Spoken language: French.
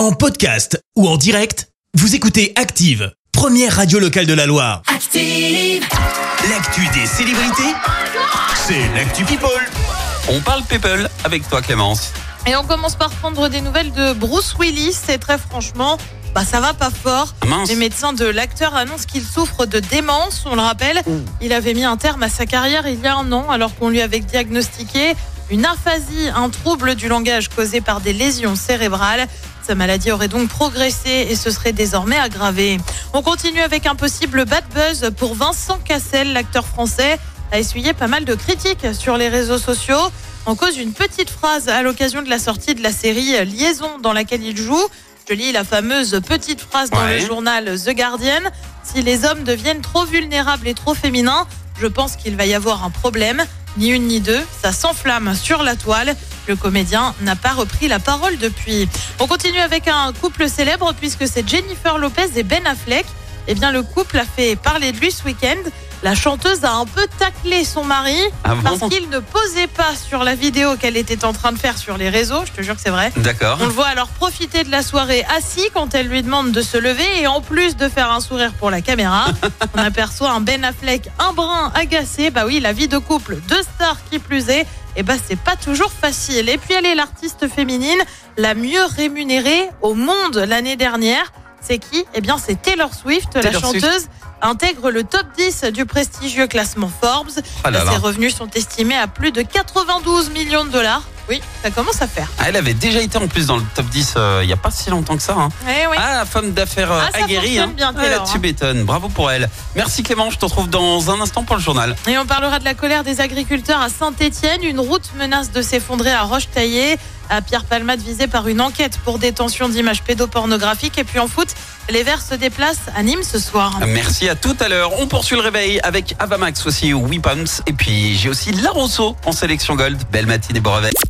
En podcast ou en direct, vous écoutez Active, première radio locale de la Loire. Active. L'actu des célébrités, c'est l'actu People. On parle people avec toi Clémence. Et on commence par prendre des nouvelles de Bruce Willis. Et très franchement, bah ça va pas fort. Ah mince. Les médecins de l'acteur annoncent qu'il souffre de démence. On le rappelle, il avait mis un terme à sa carrière il y a un an alors qu'on lui avait diagnostiqué une aphasie, un trouble du langage causé par des lésions cérébrales. Sa maladie aurait donc progressé et se serait désormais aggravée. On continue avec un possible bad buzz pour Vincent Cassel, l'acteur français, a essuyé pas mal de critiques sur les réseaux sociaux en cause d'une petite phrase à l'occasion de la sortie de la série Liaison dans laquelle il joue. Je lis la fameuse petite phrase dans Ouais. le journal The Guardian. Si les hommes deviennent trop vulnérables et trop féminins, je pense qu'il va y avoir un problème. Ni une ni deux, ça s'enflamme sur la toile. Le comédien n'a pas repris la parole depuis. On continue avec un couple célèbre puisque c'est Jennifer Lopez et Ben Affleck. Eh bien, le couple a fait parler de lui ce week-end. La chanteuse a un peu taclé son mari Ah bon parce qu'il ne posait pas sur la vidéo qu'elle était en train de faire sur les réseaux. Je te jure que c'est vrai. D'accord. On le voit alors profiter de la soirée assis quand elle lui demande de se lever et en plus de faire un sourire pour la caméra, on aperçoit un Ben Affleck un brin agacé. Bah oui, la vie de couple, deux stars qui plus est, et bah c'est pas toujours facile. Et puis elle est l'artiste féminine la mieux rémunérée au monde l'année dernière. C'est qui Eh bien c'est Taylor Swift, la Swift. chanteuse. Intègre le top 10 du prestigieux classement Forbes. Ah là là. Ses revenus sont estimés à plus de 92 millions de dollars. Oui, ça commence à faire. Ah, elle avait déjà été en plus dans le top 10 euh, il n'y a pas si longtemps que ça. hein. Eh oui. Ah, la femme d'affaires euh, Ah, aguerrie. fonctionne bien, Taylor, tu hein. m'étonnes. Bravo pour elle. Merci Clément. Je te retrouve dans un instant pour le journal. Et on parlera de la colère des agriculteurs à Saint-Étienne. Une route menace de s'effondrer à Roche-Taillée. À Pierre Palmade visé par une enquête pour détention d'images pédopornographiques. Et puis en foot, les Verts se déplacent à Nîmes ce soir. Merci à tout à l'heure. On poursuit le réveil avec Avamax aussi Weapons. Et puis j'ai aussi La Rousseau en sélection gold. Belle matinée, bon réveil.